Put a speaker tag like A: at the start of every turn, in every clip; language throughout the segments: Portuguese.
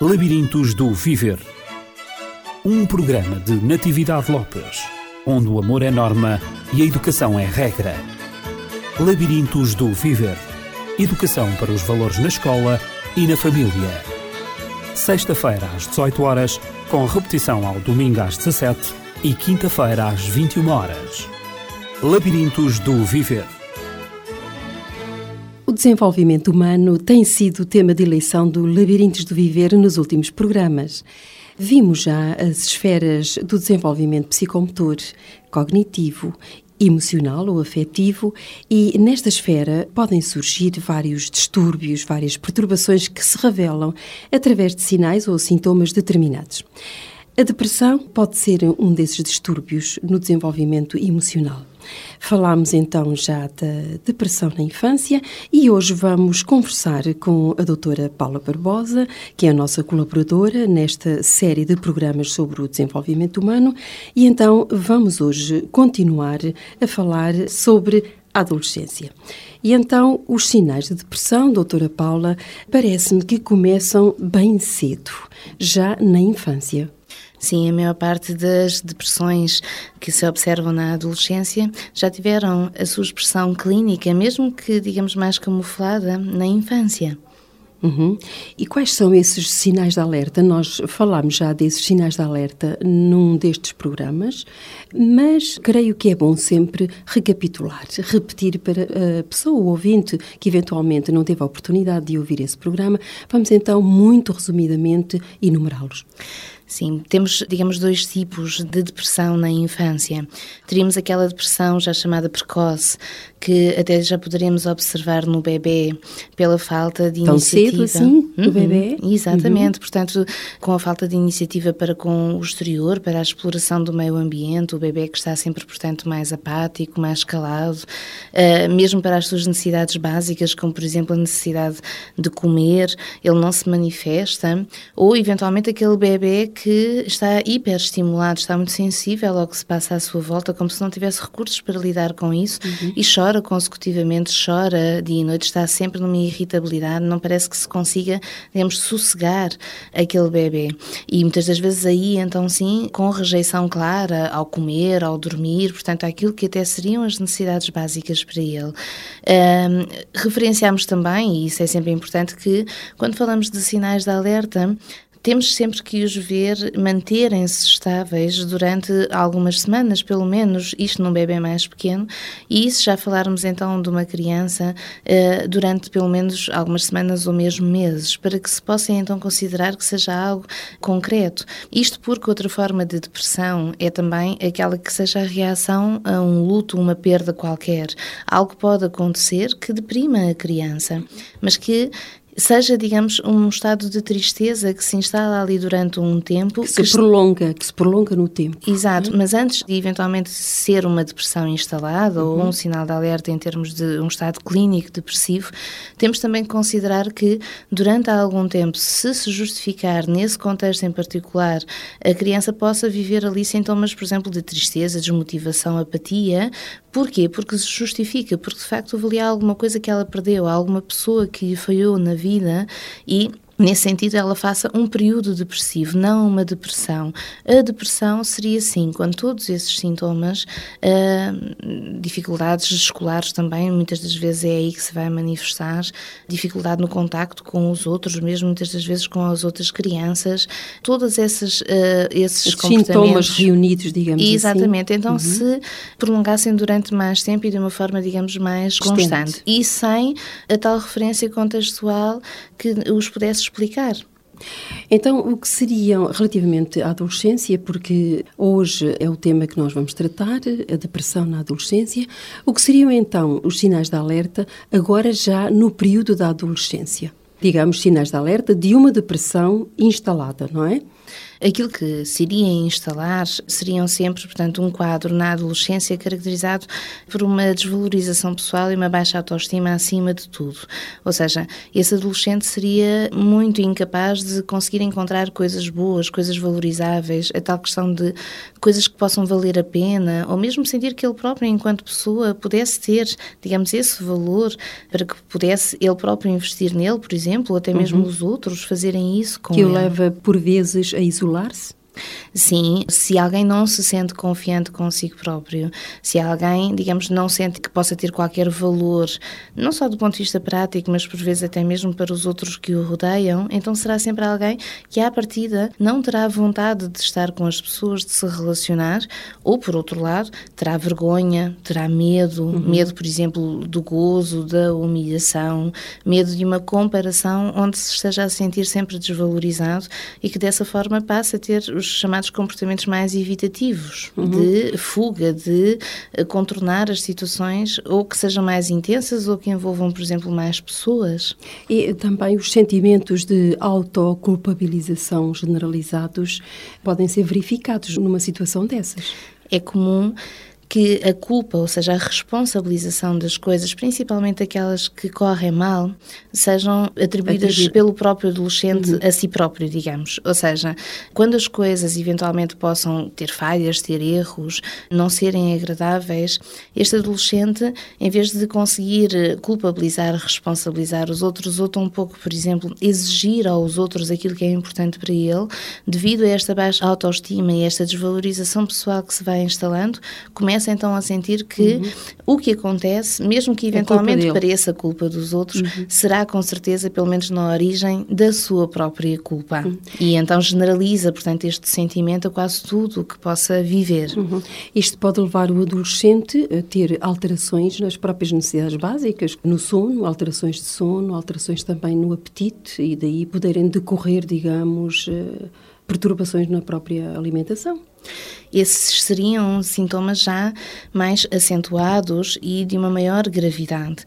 A: Labirintos do Viver. Um programa de Natividade Lopes, onde o amor é norma e a educação é regra. Labirintos do Viver. Educação para os valores na escola e na família. Sexta-feira às 18 horas, com repetição ao domingo às 17 e quinta-feira às 21 horas. Labirintos do Viver.
B: O desenvolvimento humano tem sido tema de eleição do Labirintos do Viver nos últimos programas. Vimos já as esferas do desenvolvimento psicomotor, cognitivo, emocional ou afetivo, e nesta esfera podem surgir vários distúrbios, várias perturbações que se revelam através de sinais ou sintomas determinados. A depressão pode ser um desses distúrbios no desenvolvimento emocional. Falámos então já da depressão na infância e hoje vamos conversar com a doutora Paula Barbosa, que é a nossa colaboradora nesta série de programas sobre o desenvolvimento humano, e então vamos hoje continuar a falar sobre a adolescência. E então, os sinais de depressão, doutora Paula, parece-me que começam bem cedo, já na infância.
C: Sim, a maior parte das depressões que se observam na adolescência já tiveram a sua expressão clínica, mesmo que, digamos, mais camuflada, na infância.
B: Uhum. E quais são esses sinais de alerta? Nós falámos já desses sinais de alerta num destes programas, mas creio que é bom sempre recapitular, repetir para a pessoa, o ouvinte, que eventualmente não teve a oportunidade de ouvir esse programa. Vamos então, muito resumidamente, enumerá-los.
C: Sim, temos, digamos, dois tipos de depressão na infância. Teríamos aquela depressão já chamada precoce, que até já poderíamos observar no bebê pela falta de
B: Tão
C: iniciativa.
B: cedo assim,
C: Uhum,
B: bebê?
C: Exatamente, portanto, com a falta de iniciativa para com o exterior, para a exploração do meio ambiente, o bebê que está sempre, portanto, mais apático, mais calado, ah, mesmo para as suas necessidades básicas, como por exemplo a necessidade de comer, ele não se manifesta, ou eventualmente aquele bebê que está hiperestimulado, está muito sensível ao que se passa à sua volta, como se não tivesse recursos para lidar com isso e chora consecutivamente, chora dia e noite, está sempre numa irritabilidade, não parece que se consiga, digamos, sossegar aquele bebê. E muitas das vezes aí, então sim, com rejeição clara ao comer, ao dormir, portanto, aquilo que até seriam as necessidades básicas para ele. Ahm, referenciamos também, e isso é sempre importante, que quando falamos de sinais de alerta, temos sempre que os ver manterem-se estáveis durante algumas semanas, pelo menos, isto num bebê mais pequeno, e isso já falarmos então de uma criança eh, durante pelo menos algumas semanas ou mesmo meses, para que se possa então considerar que seja algo concreto. Isto porque outra forma de depressão é também aquela que seja a reação a um luto, uma perda qualquer. Algo pode acontecer que deprima a criança, mas que seja, digamos, um estado de tristeza que se instala ali durante um tempo.
B: Que se prolonga, que se prolonga no tempo.
C: Exato, mas antes de eventualmente ser uma depressão instalada ou um sinal de alerta em termos de um estado clínico depressivo, temos também que considerar que durante algum tempo, se se justificar nesse contexto em particular, a criança possa viver ali sintomas, por exemplo, de tristeza, desmotivação, apatia. Porquê? Porque se justifica, porque de facto houve ali alguma coisa que ela perdeu, alguma pessoa que lhe falhou na vida e Nesse sentido, ela faça um período depressivo, não uma depressão. A depressão seria, sim, quando todos esses sintomas, ah, dificuldades escolares também, muitas das vezes é aí que se vai manifestar, dificuldade no contacto com os outros, mesmo muitas das vezes com as outras crianças, todos esses, ah, esses
B: Os
C: comportamentos.
B: sintomas reunidos, digamos assim.
C: Exatamente, então se prolongassem durante mais tempo e de uma forma, digamos, mais
B: Constante.
C: constante e sem a tal referência contextual que os pudesse explicar.
B: Então, o que seriam relativamente à adolescência, porque hoje é o tema que nós vamos tratar, a depressão na adolescência, o que seriam então os sinais de alerta agora já no período da adolescência? Digamos, sinais de alerta de uma depressão instalada, não é?
C: Aquilo que se iria instalar seriam sempre, portanto, um quadro na adolescência caracterizado por uma desvalorização pessoal e uma baixa autoestima acima de tudo. Ou seja, esse adolescente seria muito incapaz de conseguir encontrar coisas boas, coisas valorizáveis, a tal questão de coisas que possam valer a pena, ou mesmo sentir que ele próprio, enquanto pessoa, pudesse ter, digamos, esse valor para que pudesse ele próprio investir nele, por exemplo, ou até mesmo uhum. os outros fazerem isso com
B: que
C: ele.
B: Que o leva, por vezes, a isolar-se?
C: Sim, se alguém não se sente confiante consigo próprio, se alguém, digamos, não sente que possa ter qualquer valor, não só do ponto de vista prático, mas por vezes até mesmo para os outros que o rodeiam, então será sempre alguém que, à partida, não terá vontade de estar com as pessoas, de se relacionar, ou, por outro lado, terá vergonha, terá medo, uhum. medo, por exemplo, do gozo, da humilhação, medo de uma comparação onde se esteja a sentir sempre desvalorizado e que dessa forma passa a ter os chamados comportamentos mais evitativos, uhum. de fuga, de eh, contornar as situações ou que sejam mais intensas ou que envolvam, por exemplo, mais pessoas.
B: E também os sentimentos de autoculpabilização generalizados podem ser verificados numa situação dessas.
C: É comum que a culpa, ou seja, a responsabilização das coisas, principalmente aquelas que correm mal, sejam atribuídas pelo próprio adolescente uhum. a si próprio, digamos. Ou seja, quando as coisas eventualmente possam ter falhas, ter erros, não serem agradáveis, este adolescente, em vez de conseguir culpabilizar, responsabilizar os outros, ou tão pouco, por exemplo, exigir aos outros aquilo que é importante para ele, devido a esta baixa autoestima e esta desvalorização pessoal que se vai instalando, começa começa então a sentir que uhum. o que acontece, mesmo que é eventualmente é pareça culpa dos outros, uhum. será com certeza, pelo menos na origem, da sua própria culpa. Uhum. E então generaliza, portanto, este sentimento a quase tudo o que possa viver.
B: Uhum. Isto pode levar o adolescente a ter alterações nas próprias necessidades básicas, no sono, alterações de sono, alterações também no apetite e daí poderem decorrer, digamos, eh, perturbações na própria alimentação.
C: Esses seriam sintomas já mais acentuados e de uma maior gravidade.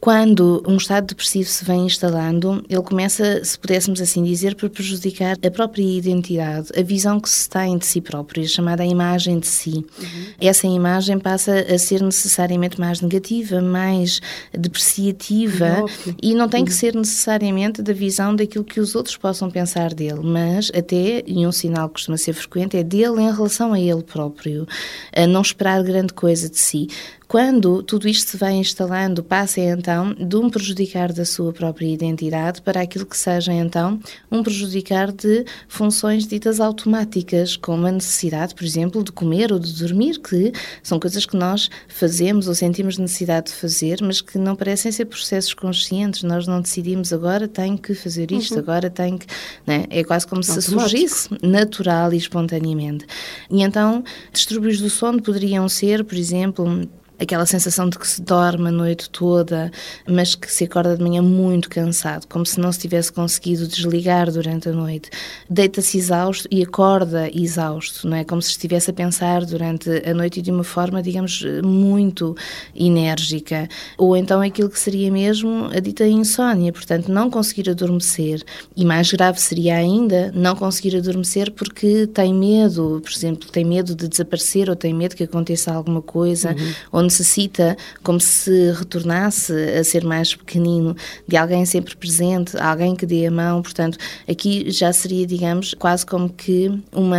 C: Quando um estado depressivo se vem instalando, ele começa, se pudéssemos assim dizer, por prejudicar a própria identidade, a visão que se tem de si próprio, a chamada imagem de si. Uhum. Essa imagem passa a ser necessariamente mais negativa, mais depreciativa uhum. e não tem que uhum. ser necessariamente da visão daquilo que os outros possam pensar dele, mas até, e um sinal que costuma ser frequente, é dele em relação a ele próprio, a não esperar grande coisa de si. Quando tudo isto se vai instalando, passa então de um prejudicar da sua própria identidade para aquilo que seja então um prejudicar de funções ditas automáticas, como a necessidade, por exemplo, de comer ou de dormir, que são coisas que nós fazemos ou sentimos necessidade de fazer, mas que não parecem ser processos conscientes. Nós não decidimos agora tenho que fazer isto, uhum. agora tenho que. Né? É quase como se surgisse natural e espontaneamente. E então, distúrbios do sono poderiam ser, por exemplo, aquela sensação de que se dorme a noite toda, mas que se acorda de manhã muito cansado, como se não se tivesse conseguido desligar durante a noite. Deita-se exausto e acorda exausto, não é? Como se estivesse a pensar durante a noite de uma forma, digamos, muito enérgica. Ou então aquilo que seria mesmo a dita insónia, portanto, não conseguir adormecer. E mais grave seria ainda não conseguir adormecer porque tem medo, por exemplo, tem medo de desaparecer ou tem medo que aconteça alguma coisa, uhum. Necessita, como se retornasse a ser mais pequenino, de alguém sempre presente, alguém que dê a mão. Portanto, aqui já seria, digamos, quase como que uma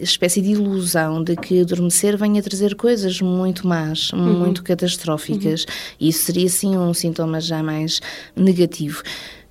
C: espécie de ilusão de que adormecer venha trazer coisas muito más, uhum. muito catastróficas. Uhum. Isso seria, sim, um sintoma já mais negativo.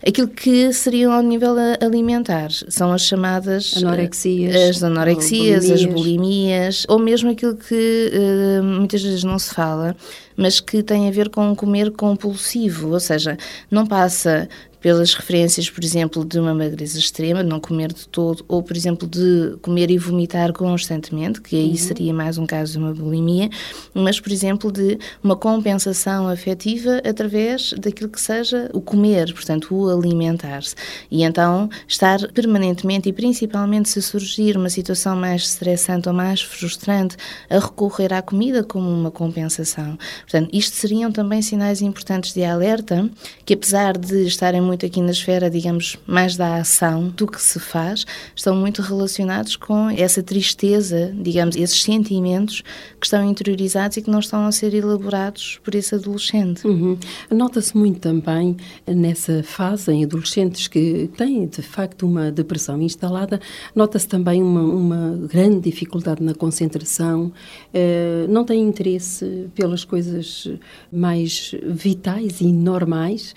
C: Aquilo que seriam ao nível alimentar. São as chamadas
B: anorexias,
C: as anorexias, bulimias. as bulimias, ou mesmo aquilo que uh, muitas vezes não se fala, mas que tem a ver com comer compulsivo, ou seja, não passa pelas referências, por exemplo, de uma magreza extrema, de não comer de todo, ou, por exemplo, de comer e vomitar constantemente, que aí uhum. seria mais um caso de uma bulimia, mas, por exemplo, de uma compensação afetiva através daquilo que seja o comer, portanto, o alimentar-se. E então estar permanentemente e principalmente se surgir uma situação mais estressante ou mais frustrante, a recorrer à comida como uma compensação. Portanto, isto seriam também sinais importantes de alerta, que apesar de estarem muito aqui na esfera, digamos, mais da ação do que se faz, estão muito relacionados com essa tristeza, digamos, esses sentimentos que estão interiorizados e que não estão a ser elaborados por esse adolescente.
B: Uhum. Nota-se muito também nessa fase em adolescentes que têm de facto uma depressão instalada, nota-se também uma, uma, grande dificuldade na concentração, eh, não têm interesse pelas coisas mais vitais e normais,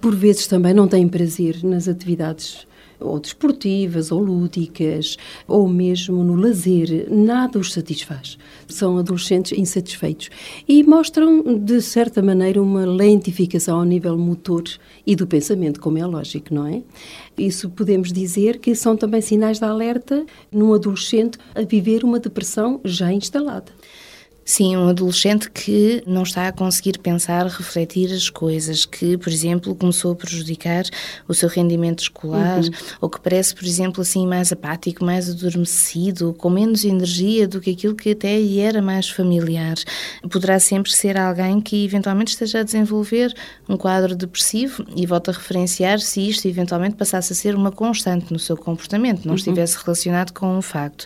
B: por vezes também não têm prazer nas atividades ou desportivas, ou lúdicas, ou mesmo no lazer, nada os satisfaz. São adolescentes insatisfeitos e mostram, de certa maneira, uma lentificação ao nível motor e do pensamento, como é lógico, não é? Isso podemos dizer que são também sinais de alerta num adolescente a viver uma depressão já instalada.
C: Sim, um adolescente que não está a conseguir pensar, refletir as coisas, que, por exemplo, começou a prejudicar o seu rendimento escolar, uhum. ou que parece, por exemplo, assim mais apático, mais adormecido, com menos energia do que aquilo que até lhe era mais familiar. Poderá sempre ser alguém que eventualmente esteja a desenvolver um quadro depressivo e volta a referenciar se isto eventualmente passasse a ser uma constante no seu comportamento, não uhum. estivesse relacionado com um facto.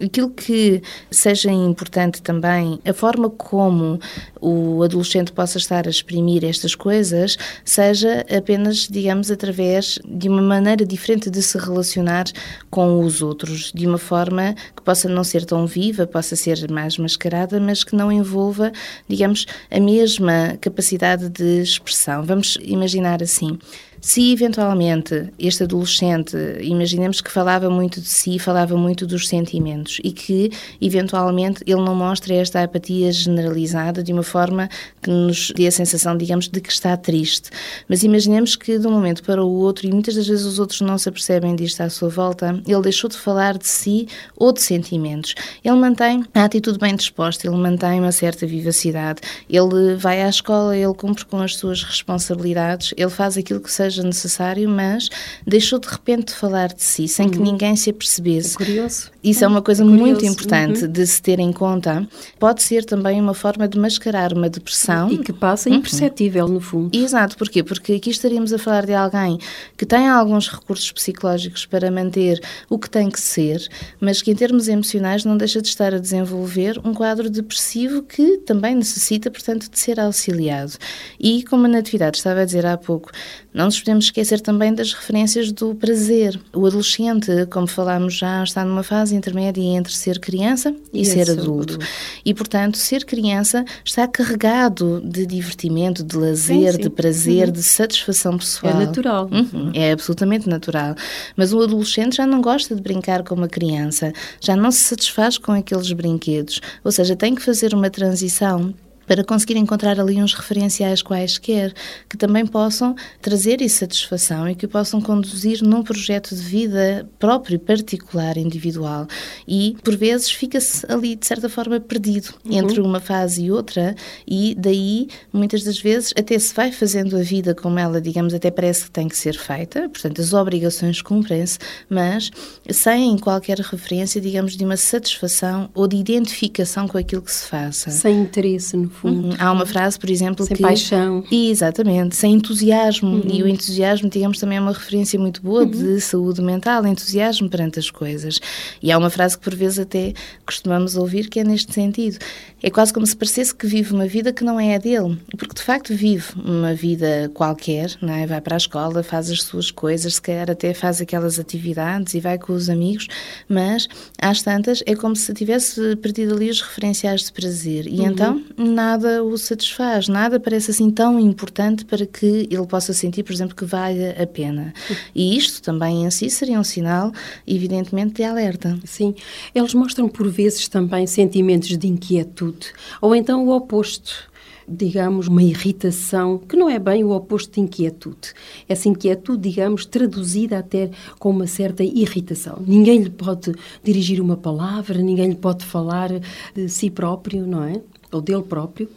C: Aquilo que seja importante também, a forma como o adolescente possa estar a exprimir estas coisas, seja apenas, digamos, através de uma maneira diferente de se relacionar com os outros, de uma forma que possa não ser tão viva, possa ser mais mascarada, mas que não envolva, digamos, a mesma capacidade de expressão. Vamos imaginar assim. Se eventualmente este adolescente, imaginemos que falava muito de si, falava muito dos sentimentos e que eventualmente ele não mostra esta apatia generalizada de uma forma que nos dê a sensação, digamos, de que está triste. Mas imaginemos que de um momento para o outro, e muitas das vezes os outros não se apercebem disto à sua volta, ele deixou de falar de si ou de sentimentos. Ele mantém a atitude bem disposta, ele mantém uma certa vivacidade, ele vai à escola, ele cumpre com as suas responsabilidades, ele faz aquilo que seja seja necessário, mas deixou de repente de falar de si, sem uhum. que ninguém se apercebesse.
B: É curioso.
C: Isso é, uma coisa é muito importante uhum. de se ter em conta. Pode ser também uma forma de mascarar uma depressão.
B: E que passa uhum. imperceptível, uhum. no fundo.
C: Exato, porquê? Porque aqui estaríamos a falar de alguém que tem alguns recursos psicológicos para manter o que tem que ser, mas que em termos emocionais não deixa de estar a desenvolver um quadro depressivo que também necessita, portanto, de ser auxiliado. E como a Natividade estava a dizer há pouco, não nos podemos esquecer também das referências do prazer. O adolescente, como falámos já, está numa fase intermédia entre ser criança e, e ser adulto. adulto. E, portanto, ser criança está carregado de divertimento, de lazer, sim, sim. de prazer, uhum. de satisfação pessoal.
B: É natural.
C: Uhum. É absolutamente natural. Mas o adolescente já não gosta de brincar com uma criança, já não se satisfaz com aqueles brinquedos. Ou seja, tem que fazer uma transição para conseguir encontrar ali uns referenciais quaisquer que também possam trazer satisfação e que possam conduzir num projeto de vida próprio, particular, individual. E, por vezes, fica-se ali, de certa forma, perdido uhum. entre uma fase e outra, e daí, muitas das vezes, até se vai fazendo a vida como ela, digamos, até parece que tem que ser feita, portanto, as obrigações cumprem-se, mas sem qualquer referência, digamos, de uma satisfação ou de identificação com aquilo que se faça.
B: Sem interesse, no fundo.
C: Uhum. Há uma frase, por exemplo,
B: sem
C: que...
B: paixão.
C: Exatamente, sem entusiasmo. Uhum. E o entusiasmo, digamos, também é uma referência muito boa uhum. de saúde mental, entusiasmo perante as coisas. E há uma frase que por vezes até costumamos ouvir que é neste sentido. É quase como se parecesse que vive uma vida que não é a dele, porque de facto vive uma vida qualquer, não é? vai para a escola, faz as suas coisas, se calhar até faz aquelas atividades e vai com os amigos, mas às tantas é como se tivesse perdido ali os referenciais de prazer e uhum. então nada o satisfaz, nada parece assim tão importante para que ele possa sentir, por exemplo, que valha a pena. E isto também em si seria um sinal, evidentemente, de alerta.
B: Sim, eles mostram por vezes também sentimentos de inquietude, ou então o oposto digamos, uma irritação, que não é bem o oposto de inquietude. Essa inquietude, digamos, traduzida até com uma certa irritação. Ninguém lhe pode dirigir uma palavra, ninguém lhe pode falar de si próprio, não é? Ou dele próprio,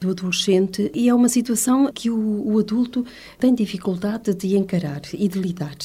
B: do adolescente, e é uma situação que o, o adulto tem dificuldade de encarar e de lidar.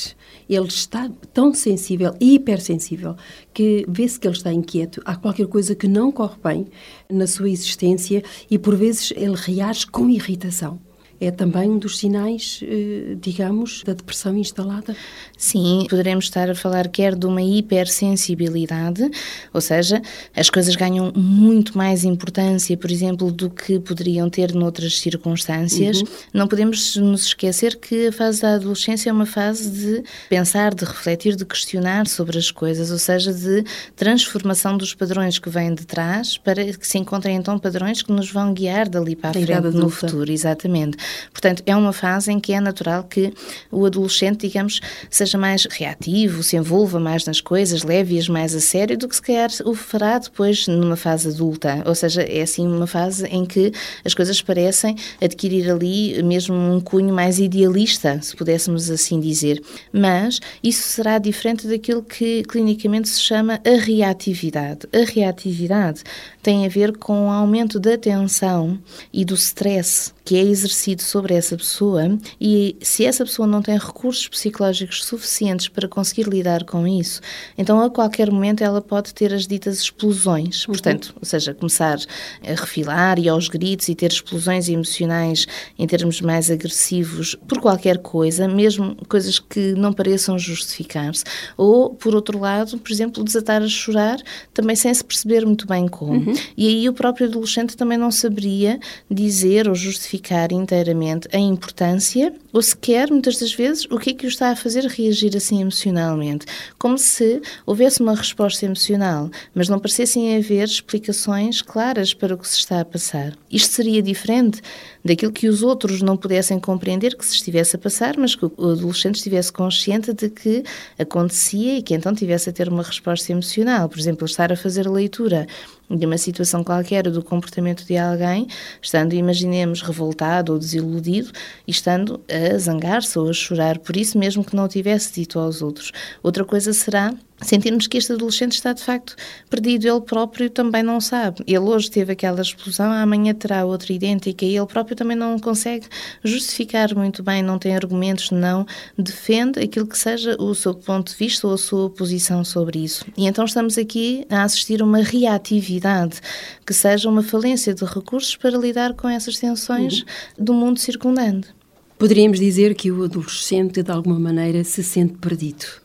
B: Ele está tão sensível e hipersensível que vê-se que ele está inquieto. Há qualquer coisa que não corre bem na sua existência e, por vezes, ele reage com irritação é também um dos sinais, eh, digamos, da depressão instalada?
C: Sim, poderemos estar a falar quer de uma hipersensibilidade, ou seja, as coisas ganham muito mais importância, por exemplo, do que poderiam ter noutras circunstâncias. Uhum. Não podemos nos esquecer que a fase da adolescência é uma fase de pensar, de refletir, de questionar sobre as coisas, ou seja, de transformação dos padrões que vêm de trás para que se encontrem então padrões que nos vão guiar dali para a frente no futuro, exatamente. Portanto, é uma fase em que é natural que o adolescente, digamos, seja mais reativo, se envolva mais nas coisas, leve-as mais a sério do que se calhar o fará depois numa fase adulta. Ou seja, é assim uma fase em que as coisas parecem adquirir ali mesmo um cunho mais idealista, se pudéssemos assim dizer. Mas isso será diferente daquilo que clinicamente se chama a reatividade. A reatividade tem a ver com o aumento da tensão e do stress que é exercido sobre essa pessoa e se essa pessoa não tem recursos psicológicos suficientes para conseguir lidar com isso, então a qualquer momento ela pode ter as ditas explosões, uhum. portanto, ou seja, começar a refilar e aos gritos e ter explosões emocionais em termos mais agressivos por qualquer coisa, mesmo coisas que não pareçam justificar-se, ou por outro lado, por exemplo, desatar a chorar também sem se perceber muito bem como. Uhum. E aí o próprio adolescente também não saberia dizer ou justificar inteiramente a importância ou sequer, muitas das vezes, o que é que o está a fazer reagir assim emocionalmente. Como se houvesse uma resposta emocional, mas não parecessem haver explicações claras para o que se está a passar. Isto seria diferente daquilo que os outros não pudessem compreender que se estivesse a passar, mas que o adolescente estivesse consciente de que acontecia e que então tivesse a ter uma resposta emocional. Por exemplo, estar a fazer a leitura de uma situação qualquer do comportamento de alguém, estando, imaginemos, revoltado ou desiludido e estando a zangar-se ou a chorar por isso mesmo que não tivesse dito aos outros. Outra coisa será sentirmos que este adolescente está de facto perdido, ele próprio também não sabe. Ele hoje teve aquela explosão, amanhã terá outra idêntica e ele próprio também não consegue justificar muito bem, não tem argumentos, não defende aquilo que seja o seu ponto de vista ou a sua posição sobre isso. E então estamos aqui a assistir a uma reatividade, que seja uma falência de recursos para lidar com essas tensões uhum. do mundo circundante.
B: Poderíamos dizer que o adolescente, de alguma maneira, se sente perdido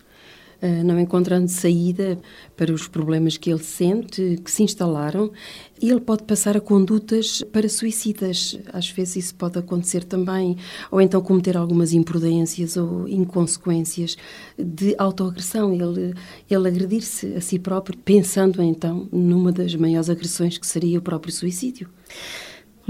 B: não encontrando saída para os problemas que ele sente, que se instalaram, ele pode passar a condutas para suicidas. Às vezes isso pode acontecer também, ou então cometer algumas imprudências ou inconsequências de autoagressão, ele, ele agredir-se a si próprio, pensando então numa das maiores agressões que seria o próprio suicídio.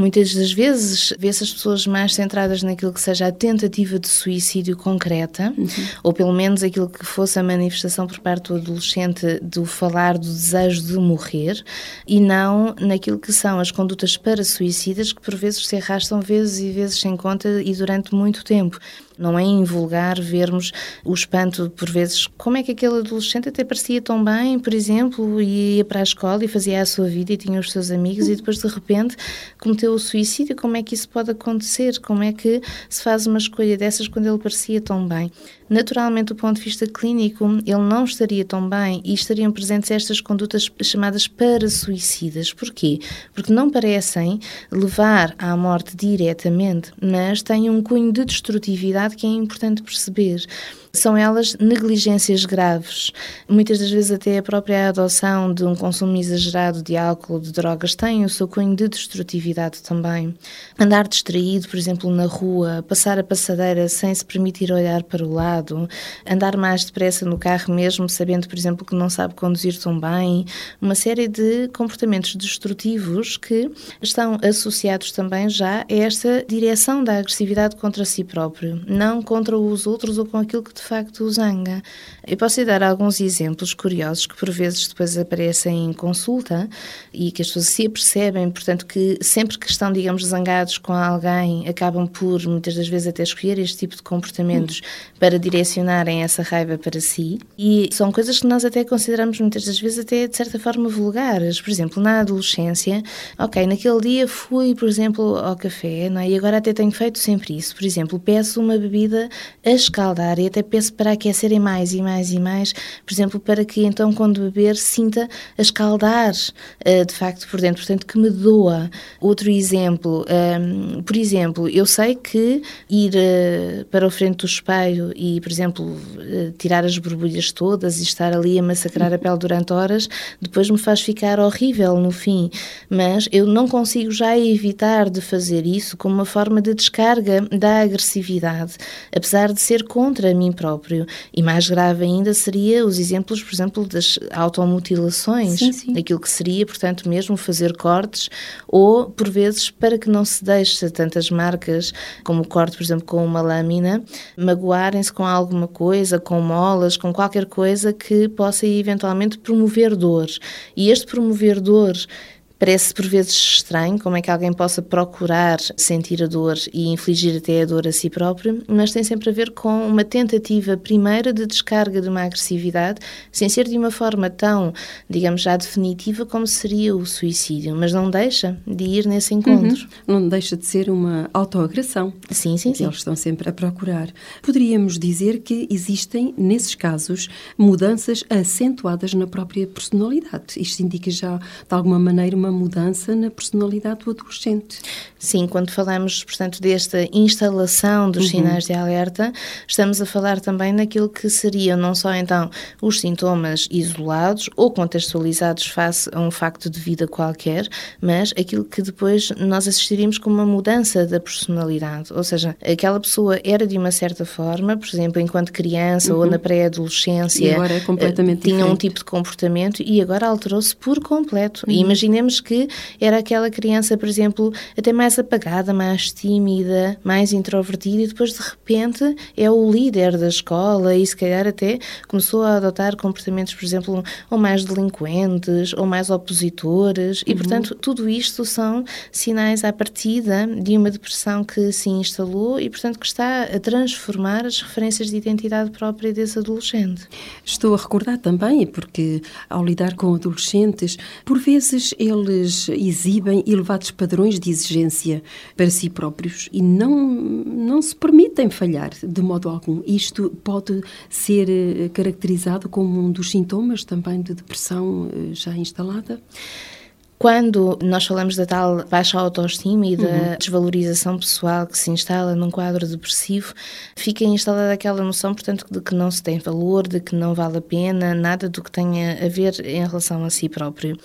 C: Muitas das vezes vê-se as pessoas mais centradas naquilo que seja a tentativa de suicídio concreta, uhum. ou pelo menos aquilo que fosse a manifestação por parte do adolescente do falar do desejo de morrer, e não naquilo que são as condutas para suicidas que por vezes se arrastam vezes e vezes sem conta e durante muito tempo. Não é invulgar vermos o espanto, por vezes, como é que aquele adolescente até parecia tão bem, por exemplo, e ia para a escola e fazia a sua vida e tinha os seus amigos e depois de repente cometeu o suicídio. Como é que isso pode acontecer? Como é que se faz uma escolha dessas quando ele parecia tão bem? Naturalmente, do ponto de vista clínico, ele não estaria tão bem e estariam presentes estas condutas chamadas para-suicidas. Porquê? Porque não parecem levar à morte diretamente, mas têm um cunho de destrutividade que é importante perceber. São elas negligências graves. Muitas das vezes até a própria adoção de um consumo exagerado de álcool, de drogas, tem o seu cunho de destrutividade também. Andar distraído, por exemplo, na rua, passar a passadeira sem se permitir olhar para o lado, andar mais depressa no carro mesmo, sabendo, por exemplo, que não sabe conduzir tão bem, uma série de comportamentos destrutivos que estão associados também já a esta direção da agressividade contra si próprio, não contra os outros ou com aquilo que de facto o zanga. Eu posso lhe dar alguns exemplos curiosos que por vezes depois aparecem em consulta e que as pessoas se apercebem, portanto, que sempre que estão, digamos, zangados com alguém, acabam por, muitas das vezes, até escolher este tipo de comportamentos hum. para direcionarem essa raiva para si. E são coisas que nós até consideramos, muitas das vezes, até de certa forma vulgares. Por exemplo, na adolescência, ok, naquele dia fui, por exemplo, ao café, não é? e agora até tenho feito sempre isso. Por exemplo, peço uma bebida a escaldar e até peço para aquecerem mais e mais e mais, por exemplo, para que então quando beber sinta a escaldar uh, de facto por dentro, portanto que me doa. Outro exemplo, um, ehm, por exemplo, eu sei que ir uh, para o frente do espelho e, por exemplo, uh, tirar as borbulhas todas e estar ali a massacrar a pele durante horas, depois me faz ficar horrível no fim, mas eu não consigo já evitar de fazer isso como uma forma de descarga da agressividade, apesar de ser contra mim próprio. E mais grave ainda seria os exemplos, por exemplo, das automutilações, sim, sim. aquilo que seria, portanto, mesmo fazer cortes ou, por vezes, para que não se deixe tantas marcas, como o corte, por exemplo, com uma lâmina, magoarem-se com alguma coisa, com molas, com qualquer coisa que possa eventualmente promover dor. E este promover dor Parece por vezes estranho como é que alguém possa procurar sentir a dor e infligir até a dor a si próprio, mas tem sempre a ver com uma tentativa primeira de descarga de uma agressividade, sem ser de uma forma tão, digamos, já definitiva como seria o suicídio, mas não deixa de ir nesse encontro.
B: Uhum. Não deixa de ser uma autoagressão.
C: Sim, sim, sim.
B: Eles estão sempre a procurar. Poderíamos dizer que existem, nesses casos, mudanças acentuadas na própria personalidade. Isto indica já, de alguma maneira, uma uma mudança na personalidade do adolescente.
C: Sim, quando falamos, portanto, desta instalação dos uhum. sinais de alerta, estamos a falar também naquilo que seriam não só então os sintomas isolados ou contextualizados face a um facto de vida qualquer, mas aquilo que depois nós assistiríamos como uma mudança da personalidade. Ou seja, aquela pessoa era de uma certa forma, por exemplo, enquanto criança uhum. ou na pré-adolescência,
B: é completamente
C: tinha
B: diferente.
C: um tipo de comportamento e agora alterou-se por completo. Uhum. E imaginemos que era aquela criança, por exemplo, até mais apagada, mais tímida, mais introvertida e depois de repente é o líder da escola e se calhar até começou a adotar comportamentos, por exemplo, ou mais delinquentes ou mais opositores e, uhum. portanto, tudo isto são sinais à partida de uma depressão que se instalou e, portanto, que está a transformar as referências de identidade própria desse adolescente.
B: Estou a recordar também, porque ao lidar com adolescentes, por vezes ele eles exibem elevados padrões de exigência para si próprios e não, não se permitem falhar de modo algum. Isto pode ser eh, caracterizado como um dos sintomas também de depressão eh, já instalada?
C: Quando nós falamos da tal baixa autoestima e da uhum. desvalorização pessoal que se instala num quadro depressivo, fica instalada aquela noção, portanto, de que não se tem valor, de que não vale a pena, nada do que tenha a ver em relação a si próprio.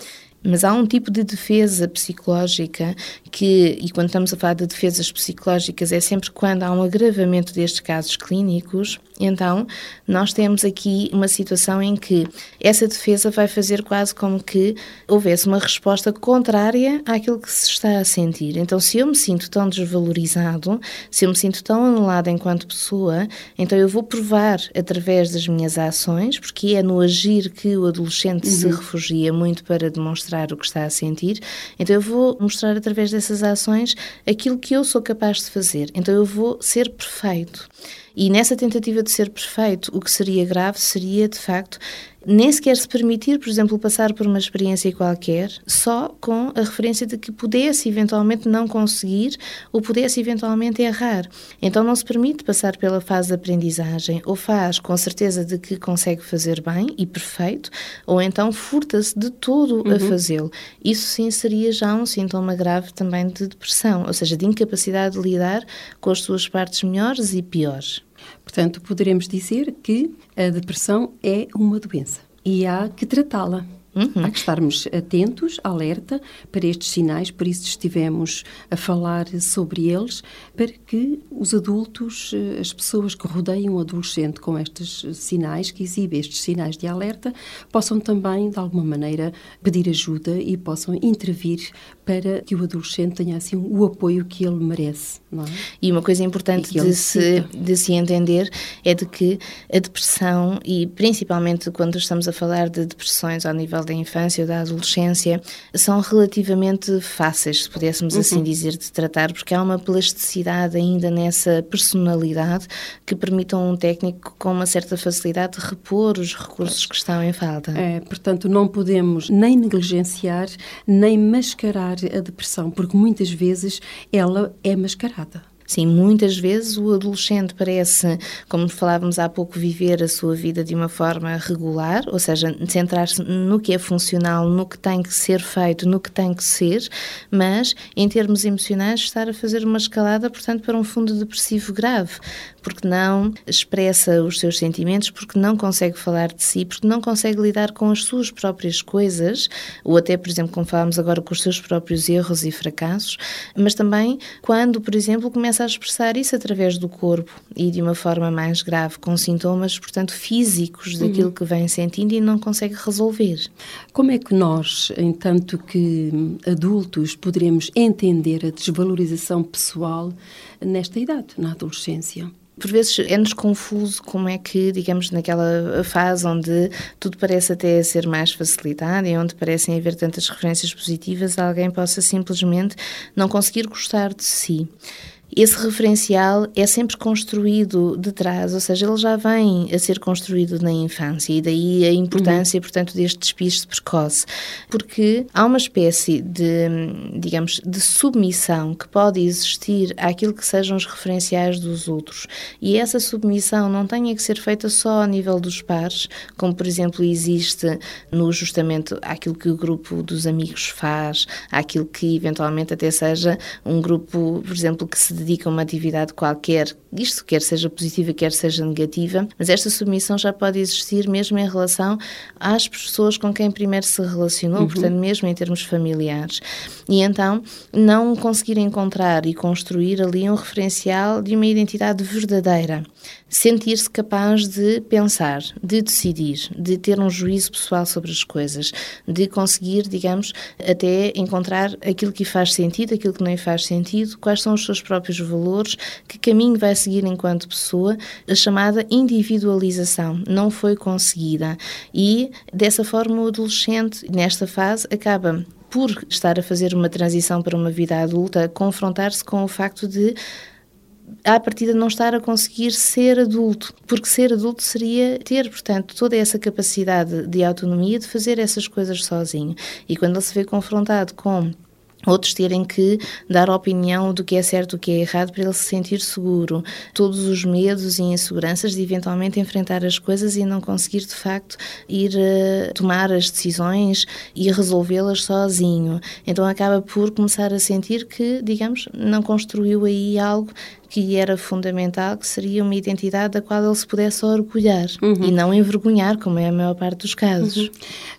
C: Mas há um tipo de defesa psicológica que, e quando estamos a falar de defesas psicológicas, é sempre quando há um agravamento destes casos clínicos, então nós temos aqui uma situação em que essa defesa vai fazer quase como que houvesse uma resposta contrária àquilo que se está a sentir. Então, se eu me sinto tão desvalorizado, se eu me sinto tão anulado enquanto pessoa, então eu vou provar através das minhas ações, porque é no agir que o adolescente uhum. se refugia muito para demonstrar mostrar o que está a sentir, então eu vou mostrar através dessas ações aquilo que eu sou capaz de fazer. Então eu vou ser perfeito. E nessa tentativa de ser perfeito, o que seria grave seria, de facto, nem sequer se permitir, por exemplo, passar por uma experiência qualquer só com a referência de que pudesse eventualmente não conseguir ou pudesse eventualmente errar. Então não se permite passar pela fase de aprendizagem, ou faz com certeza de que consegue fazer bem e perfeito, ou então furta-se de todo uhum. a fazê-lo. Isso sim seria já um sintoma grave também de depressão, ou seja, de incapacidade de lidar com as suas partes melhores e piores.
B: Portanto, poderemos dizer que a depressão é uma doença e há que tratá-la. Uhum. Há que estarmos atentos, alerta para estes sinais, por isso estivemos a falar sobre eles, para que os adultos, eh, as pessoas que rodeiam o adolescente com estes sinais, que exibem estes sinais de alerta, possam também, de alguma maneira, pedir ajuda e possam intervir para que o adolescente tenha assim o apoio que ele merece. É?
C: E uma coisa importante de se, de se entender é de que a depressão, e principalmente quando estamos a falar de depressões ao nível da infância ou da adolescência, são relativamente fáceis, se pudéssemos assim uhum. assim dizer, de tratar, porque há uma plasticidade ainda nessa personalidade que permitam a um técnico com uma certa facilidade de repor os recursos que estão em falta.
B: É, portanto, não podemos nem negligenciar, nem mascarar a depressão, porque muitas vezes ela é mascarada.
C: Sim, muitas vezes o adolescente parece, como falávamos há pouco, viver a sua vida de uma forma regular, ou seja, centrar-se no que é funcional, no que tem que ser feito, no que tem que ser, mas em termos emocionais estar a fazer uma escalada, portanto, para um fundo depressivo grave, porque não expressa os seus sentimentos, porque não consegue falar de si, porque não consegue lidar com as suas próprias coisas, ou até, por exemplo, como falamos agora, com os seus próprios erros e fracassos, mas também quando, por exemplo, começa começa a expressar isso através do corpo e de uma forma mais grave, com sintomas, portanto, físicos daquilo uhum. que vem sentindo e não consegue resolver.
B: Como é que nós, entanto que adultos, poderemos entender a desvalorização pessoal nesta idade, na adolescência?
C: por vezes é-nos confuso como é que, digamos, naquela fase onde tudo parece até ser mais facilitado e onde parecem haver tantas referências positivas, alguém possa simplesmente não conseguir gostar de si esse referencial é sempre construído de trás, ou seja, ele já vem a ser construído na infância e daí a importância, uhum. portanto, deste despiste precoce, porque há uma espécie de, digamos, de submissão que pode existir àquilo que sejam os referenciais dos outros e essa submissão não tenha que ser feita só a nível dos pares, como por exemplo existe no justamente aquilo que o grupo dos amigos faz, aquilo que eventualmente até seja um grupo, por exemplo, que se dedica a uma atividade qualquer, isto quer seja positiva, quer seja negativa, mas esta submissão já pode existir mesmo em relação às pessoas com quem primeiro se relacionou, uhum. portanto, mesmo em termos familiares. E então, não conseguir encontrar e construir ali um referencial de uma identidade verdadeira sentir-se capaz de pensar, de decidir, de ter um juízo pessoal sobre as coisas, de conseguir, digamos, até encontrar aquilo que faz sentido, aquilo que não faz sentido, quais são os seus próprios valores, que caminho vai seguir enquanto pessoa, a chamada individualização não foi conseguida e dessa forma o adolescente nesta fase acaba por estar a fazer uma transição para uma vida adulta, confrontar-se com o facto de à partida não estar a conseguir ser adulto, porque ser adulto seria ter, portanto, toda essa capacidade de autonomia de fazer essas coisas sozinho. E quando ele se vê confrontado com outros terem que dar opinião do que é certo do que é errado para ele se sentir seguro. Todos os medos e inseguranças de eventualmente enfrentar as coisas e não conseguir de facto ir uh, tomar as decisões e resolvê-las sozinho. Então acaba por começar a sentir que, digamos, não construiu aí algo que era fundamental, que seria uma identidade da qual ele se pudesse orgulhar uhum. e não envergonhar, como é a maior parte dos casos. Uhum.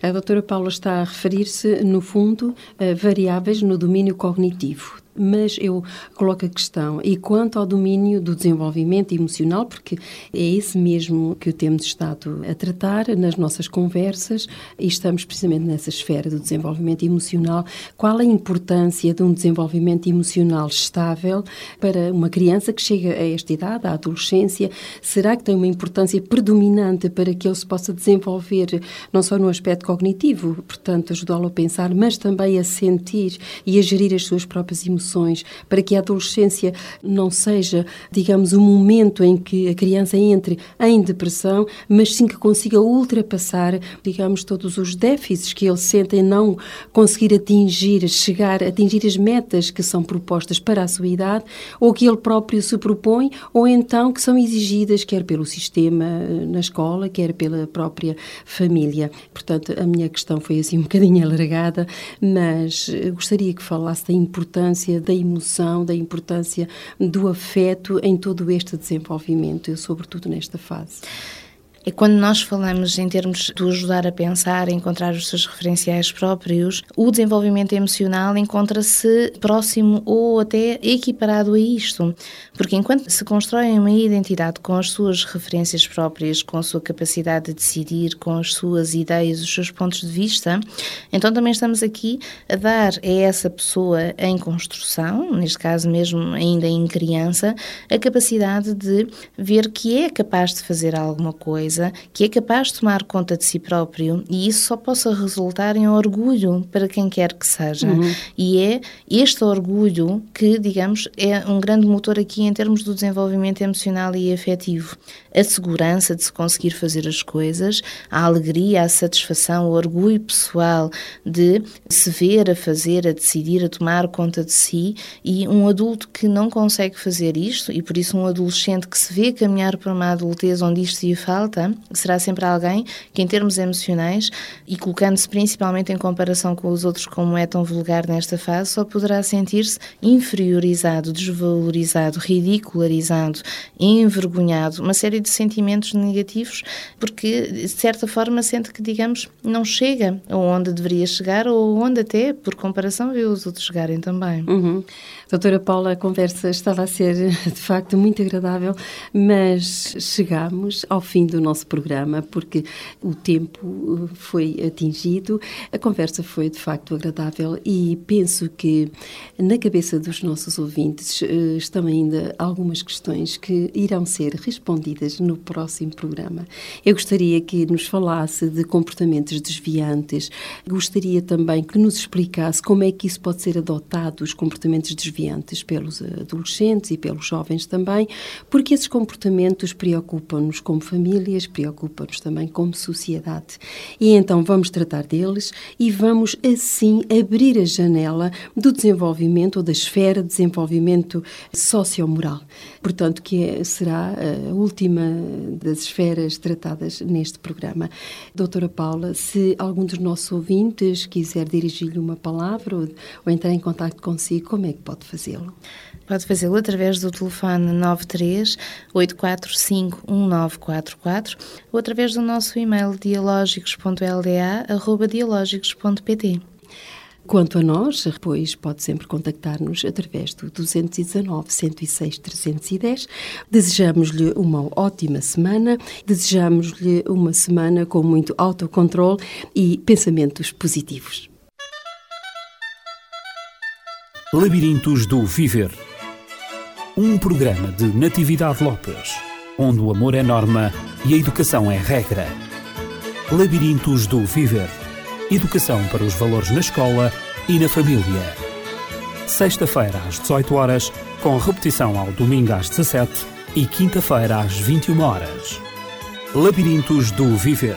B: A doutora Paula está a referir-se, no fundo, a variáveis no domínio cognitivo mas eu coloco a questão, e quanto ao domínio do desenvolvimento emocional, porque é esse mesmo que temos estado a tratar nas nossas conversas, e estamos precisamente nessa esfera do desenvolvimento emocional, qual a importância de um desenvolvimento emocional estável para uma criança que chega a esta idade, à adolescência? Será que tem uma importância predominante para que ele se possa desenvolver, não só no aspecto cognitivo, portanto, ajudá-lo a pensar, mas também a sentir e a gerir as suas próprias emoções? Emoções, para que a adolescência não seja, digamos, o um momento em que a criança entre em depressão, mas sim que consiga ultrapassar, digamos, todos os déficits que ele sente em não conseguir atingir, chegar, atingir as metas que são propostas para a sua idade, ou que ele próprio se propõe, ou então que são exigidas, quer pelo sistema eh, na escola, quer pela própria família. Portanto, a minha questão foi assim um bocadinho alargada, mas eh, gostaria que falasse da importância da emoção, da importância do afeto em todo este desenvolvimento, sobretudo nesta fase.
C: É quando nós falamos em termos de ajudar a pensar, a encontrar os seus referenciais próprios, o desenvolvimento emocional encontra-se próximo ou até equiparado a isto. Porque enquanto se constrói uma identidade com as suas referências próprias, com a sua capacidade de decidir, com as suas ideias, os seus pontos de vista, então também estamos aqui a dar a essa pessoa em construção, neste caso mesmo ainda em criança, a capacidade de ver que é capaz de fazer alguma coisa, que é capaz de tomar conta de si próprio e isso só possa resultar em orgulho para quem quer que seja. Uhum. E é este orgulho que, digamos, é um grande motor aqui em termos do desenvolvimento emocional e afetivo. A segurança de se conseguir fazer as coisas, a alegria, a satisfação, o orgulho pessoal de se ver a fazer, a decidir, a tomar conta de si e um adulto que não consegue fazer isto e por isso um adolescente que se vê caminhar para uma adultez onde isto lhe falta, será sempre alguém que em termos emocionais e colocando-se principalmente em comparação com os outros como é tão vulgar nesta fase, só poderá sentir-se inferiorizado, desvalorizado, ridicularizado, envergonhado, uma série de sentimentos negativos porque de certa forma sente que, digamos, não chega aonde deveria chegar ou onde até, por comparação, vê os outros chegarem também.
B: Uhum. Doutora Paula, a conversa estava a ser de facto muito agradável, mas chegamos ao fim do nosso programa porque o tempo foi atingido. A conversa foi de facto agradável e penso que na cabeça dos nossos ouvintes eh, estão ainda algumas questões que irão ser respondidas no próximo programa. Eu gostaria que nos falasse de comportamentos desviantes, gostaria também que nos explicasse como é que isso pode ser adotado, os comportamentos desviantes pelos adolescentes e pelos jovens também, porque esses comportamentos preocupam-nos como famílias, preocupam-nos também como sociedade. E então vamos tratar deles e vamos assim abrir a janela do desenvolvimento ou da esfera de desenvolvimento sociomoral. Portanto, que é, será a última das esferas tratadas neste programa. Doutora Paula, se algum dos nossos ouvintes quiser dirigir-lhe uma palavra ou, ou entrar em contato consigo, como é que pode fazê-lo?
C: Pode fazê-lo através do telefone 93 845 1944 ou através do nosso e-mail dialógicos.lda.dialógicos.pt.
B: Quanto a nós, depois pode sempre contactar-nos através do 219 106 310. Desejamos-lhe uma ótima semana, desejamos-lhe uma semana com muito autocontrole e pensamentos positivos.
A: Labirintos do Viver. Um programa de Natividade Lopes, onde o amor é norma e a educação é regra. Labirintos do Viver. Educação para os valores na escola e na família. Sexta-feira às 18 horas, com repetição ao domingo às 17 e quinta-feira às 21 horas. Labirintos do Viver